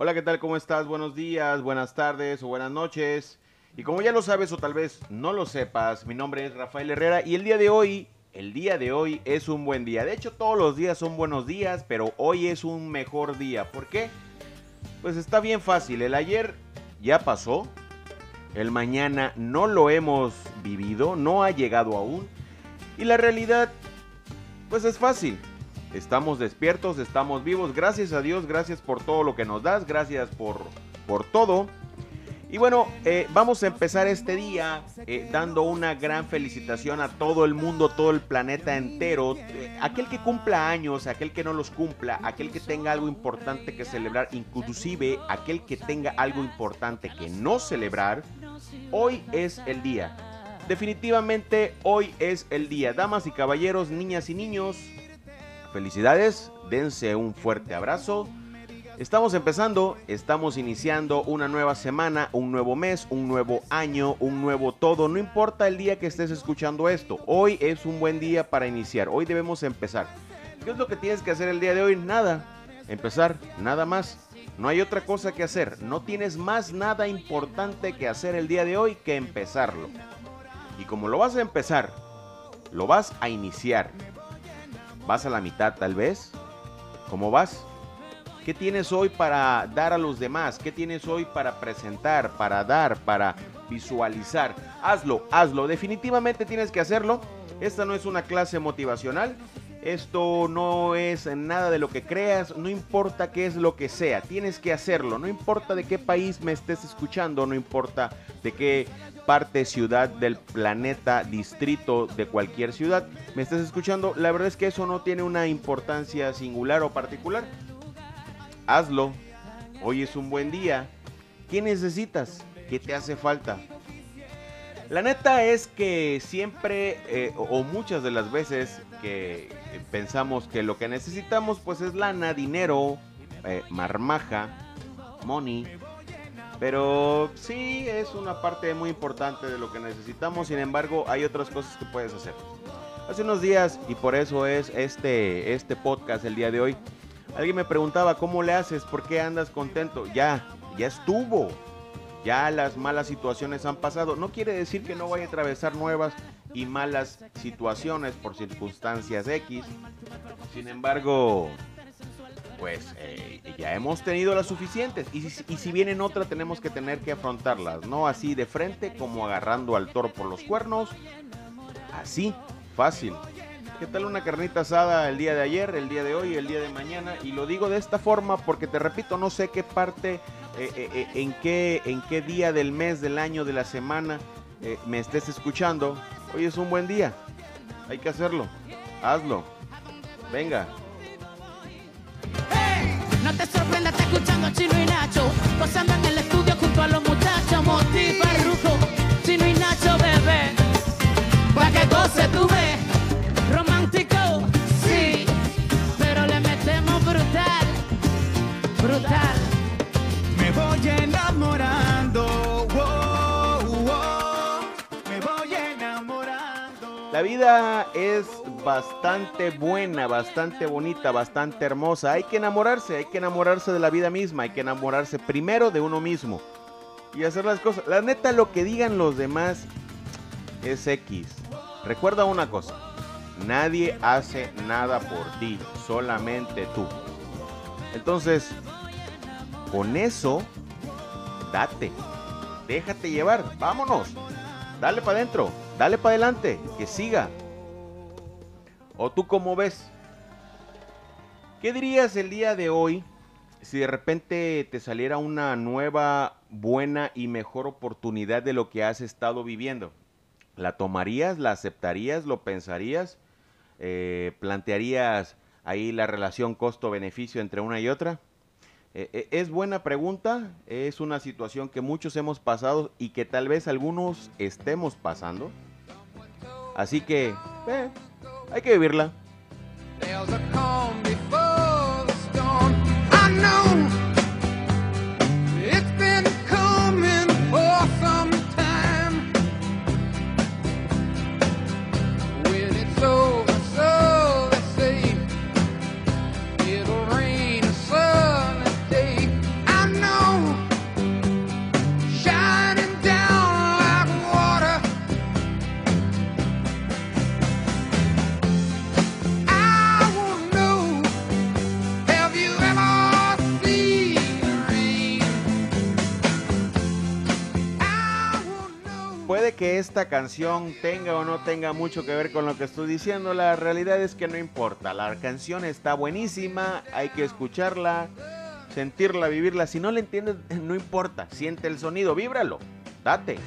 Hola, ¿qué tal? ¿Cómo estás? Buenos días, buenas tardes o buenas noches. Y como ya lo sabes o tal vez no lo sepas, mi nombre es Rafael Herrera y el día de hoy, el día de hoy es un buen día. De hecho, todos los días son buenos días, pero hoy es un mejor día. ¿Por qué? Pues está bien fácil. El ayer ya pasó. El mañana no lo hemos vivido, no ha llegado aún. Y la realidad, pues es fácil. Estamos despiertos, estamos vivos. Gracias a Dios, gracias por todo lo que nos das, gracias por, por todo. Y bueno, eh, vamos a empezar este día eh, dando una gran felicitación a todo el mundo, todo el planeta entero. Eh, aquel que cumpla años, aquel que no los cumpla, aquel que tenga algo importante que celebrar, inclusive aquel que tenga algo importante que no celebrar, hoy es el día. Definitivamente hoy es el día. Damas y caballeros, niñas y niños, Felicidades, dense un fuerte abrazo. Estamos empezando, estamos iniciando una nueva semana, un nuevo mes, un nuevo año, un nuevo todo. No importa el día que estés escuchando esto, hoy es un buen día para iniciar, hoy debemos empezar. ¿Qué es lo que tienes que hacer el día de hoy? Nada, empezar, nada más. No hay otra cosa que hacer, no tienes más nada importante que hacer el día de hoy que empezarlo. Y como lo vas a empezar, lo vas a iniciar ¿Vas a la mitad tal vez? ¿Cómo vas? ¿Qué tienes hoy para dar a los demás? ¿Qué tienes hoy para presentar, para dar, para visualizar? Hazlo, hazlo. Definitivamente tienes que hacerlo. Esta no es una clase motivacional. Esto no es nada de lo que creas, no importa qué es lo que sea, tienes que hacerlo, no importa de qué país me estés escuchando, no importa de qué parte, ciudad del planeta, distrito de cualquier ciudad, me estás escuchando, la verdad es que eso no tiene una importancia singular o particular. Hazlo. Hoy es un buen día. ¿Qué necesitas? ¿Qué te hace falta? La neta es que siempre eh, o muchas de las veces que pensamos que lo que necesitamos pues es lana, dinero, eh, marmaja, money, pero sí es una parte muy importante de lo que necesitamos, sin embargo hay otras cosas que puedes hacer. Hace unos días, y por eso es este, este podcast el día de hoy, alguien me preguntaba, ¿cómo le haces? ¿Por qué andas contento? Ya, ya estuvo. Ya las malas situaciones han pasado. No quiere decir que no vaya a atravesar nuevas y malas situaciones por circunstancias X. Sin embargo, pues eh, ya hemos tenido las suficientes. Y si, y si vienen otra, tenemos que tener que afrontarlas, no así de frente como agarrando al toro por los cuernos. Así, fácil. ¿Qué tal una carnita asada el día de ayer, el día de hoy, el día de mañana? Y lo digo de esta forma porque te repito, no sé qué parte, eh, eh, en, qué, en qué día del mes, del año, de la semana me estés escuchando. Hoy es un buen día. Hay que hacerlo. Hazlo. Venga, no te sorprendas, está escuchando Chino y Nacho. Posando en el estudio junto a los muchachos. Motiva Rujo, Chino y Nacho, bebé. Pa' que goce tu ves. La vida es bastante buena, bastante bonita, bastante hermosa. Hay que enamorarse, hay que enamorarse de la vida misma, hay que enamorarse primero de uno mismo y hacer las cosas. La neta, lo que digan los demás es X. Recuerda una cosa, nadie hace nada por ti, solamente tú. Entonces, con eso, date, déjate llevar, vámonos, dale para adentro, dale para adelante, que siga. ¿O tú cómo ves? ¿Qué dirías el día de hoy si de repente te saliera una nueva, buena y mejor oportunidad de lo que has estado viviendo? ¿La tomarías? ¿La aceptarías? ¿Lo pensarías? Eh, ¿Plantearías ahí la relación costo-beneficio entre una y otra? Eh, eh, es buena pregunta, es una situación que muchos hemos pasado y que tal vez algunos estemos pasando. Así que, hay que vivirla. Esta canción tenga o no tenga mucho que ver con lo que estoy diciendo, la realidad es que no importa. La canción está buenísima, hay que escucharla, sentirla, vivirla. Si no la entiendes, no importa. Siente el sonido, víbralo, date.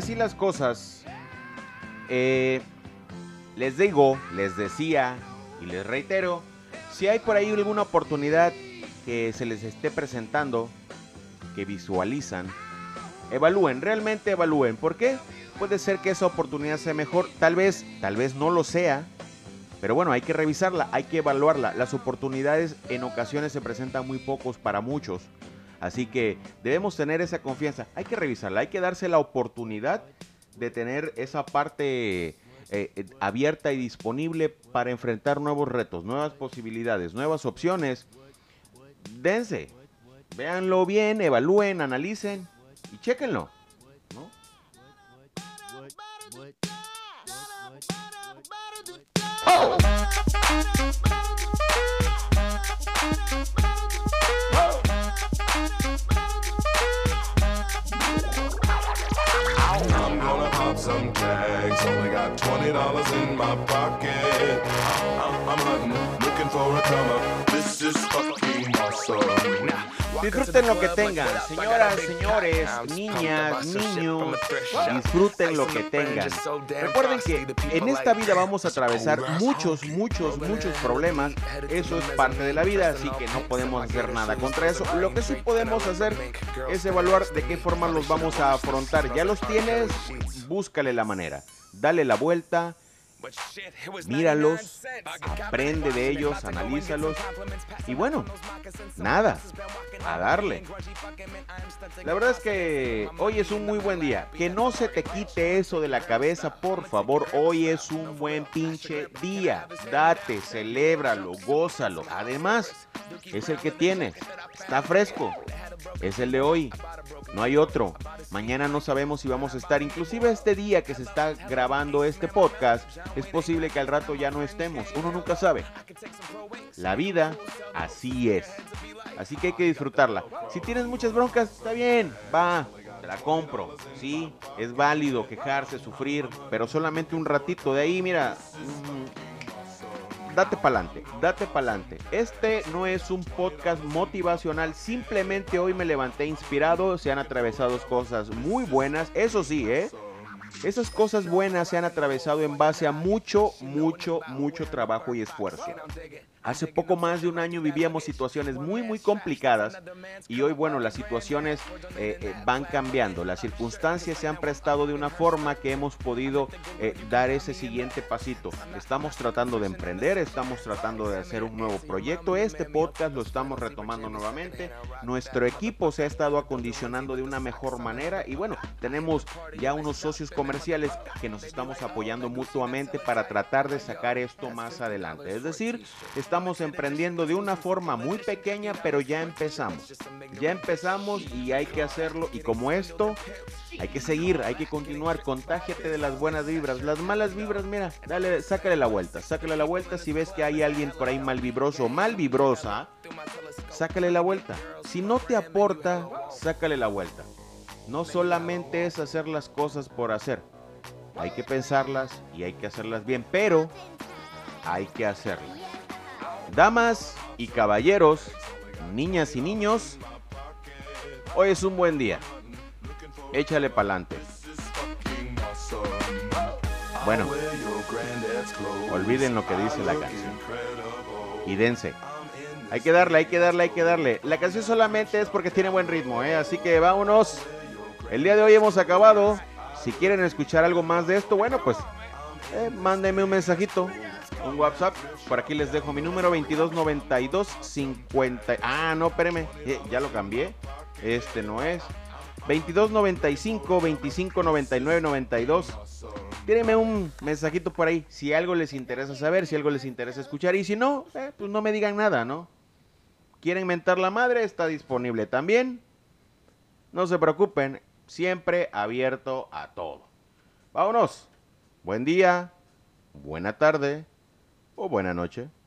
Así, las cosas. Eh, les digo, les decía y les reitero, si hay por ahí alguna oportunidad que se les esté presentando, que visualizan, evalúen, realmente evalúen. ¿Por qué? Puede ser que esa oportunidad sea mejor, tal vez, tal vez no lo sea, pero bueno, hay que revisarla, hay que evaluarla. Las oportunidades en ocasiones se presentan muy pocos para muchos. Así que debemos tener esa confianza. Hay que revisarla, hay que darse la oportunidad de tener esa parte eh, eh, abierta y disponible para enfrentar nuevos retos, nuevas posibilidades, nuevas opciones. Dense, véanlo bien, evalúen, analicen y chéquenlo. ¿no? Disfruten lo que tengan, señoras, señores, niñas, niños, disfruten lo que tengan. Recuerden que en esta vida vamos a atravesar muchos, muchos, muchos problemas. Eso es parte de la vida, así que no podemos hacer nada contra eso. Lo que sí podemos hacer es evaluar de qué forma los vamos a afrontar. Ya los tienes, búscale la manera. Dale la vuelta, míralos, aprende de ellos, analízalos y bueno, nada, a darle. La verdad es que hoy es un muy buen día. Que no se te quite eso de la cabeza, por favor. Hoy es un buen pinche día. Date, celébralo, gózalo. Además, es el que tienes. Está fresco. Es el de hoy. No hay otro. Mañana no sabemos si vamos a estar. Inclusive este día que se está grabando este podcast, es posible que al rato ya no estemos. Uno nunca sabe. La vida así es. Así que hay que disfrutarla. Si tienes muchas broncas, está bien. Va, te la compro. Sí, es válido quejarse, sufrir, pero solamente un ratito. De ahí, mira, mm, date pa'lante, date pa'lante. Este no es un podcast motivacional, simplemente hoy me levanté inspirado, se han atravesado cosas muy buenas, eso sí, ¿eh? Esas cosas buenas se han atravesado en base a mucho, mucho, mucho trabajo y esfuerzo. Hace poco más de un año vivíamos situaciones muy, muy complicadas y hoy, bueno, las situaciones eh, eh, van cambiando. Las circunstancias se han prestado de una forma que hemos podido eh, dar ese siguiente pasito. Estamos tratando de emprender, estamos tratando de hacer un nuevo proyecto. Este podcast lo estamos retomando nuevamente. Nuestro equipo se ha estado acondicionando de una mejor manera y bueno, tenemos ya unos socios comerciales que nos estamos apoyando mutuamente para tratar de sacar esto más adelante. Es decir, estamos emprendiendo de una forma muy pequeña, pero ya empezamos. Ya empezamos y hay que hacerlo. Y como esto, hay que seguir, hay que continuar. Contágiate de las buenas vibras. Las malas vibras, mira, dale, sácale la vuelta. Sácale la vuelta si ves que hay alguien por ahí mal vibroso o mal vibrosa. Sácale la vuelta. Si no te aporta, sácale la vuelta. No solamente es hacer las cosas por hacer. Hay que pensarlas y hay que hacerlas bien, pero hay que hacerlas. Damas y caballeros, niñas y niños, hoy es un buen día. Échale pa'lante. Bueno, olviden lo que dice la canción. y dense. Hay que darle, hay que darle, hay que darle. La canción solamente es porque tiene buen ritmo, ¿eh? Así que vámonos. El día de hoy hemos acabado. Si quieren escuchar algo más de esto, bueno, pues eh, mándenme un mensajito, un WhatsApp. Por aquí les dejo mi número 2292 50. Ah, no, espéreme, eh, ya lo cambié. Este no es. 2295 2599 92. Tírenme un mensajito por ahí si algo les interesa saber, si algo les interesa escuchar. Y si no, eh, pues no me digan nada, ¿no? ¿Quieren mentar la madre? Está disponible también. No se preocupen, siempre abierto a todo. Vámonos. Buen día, buena tarde o buena noche.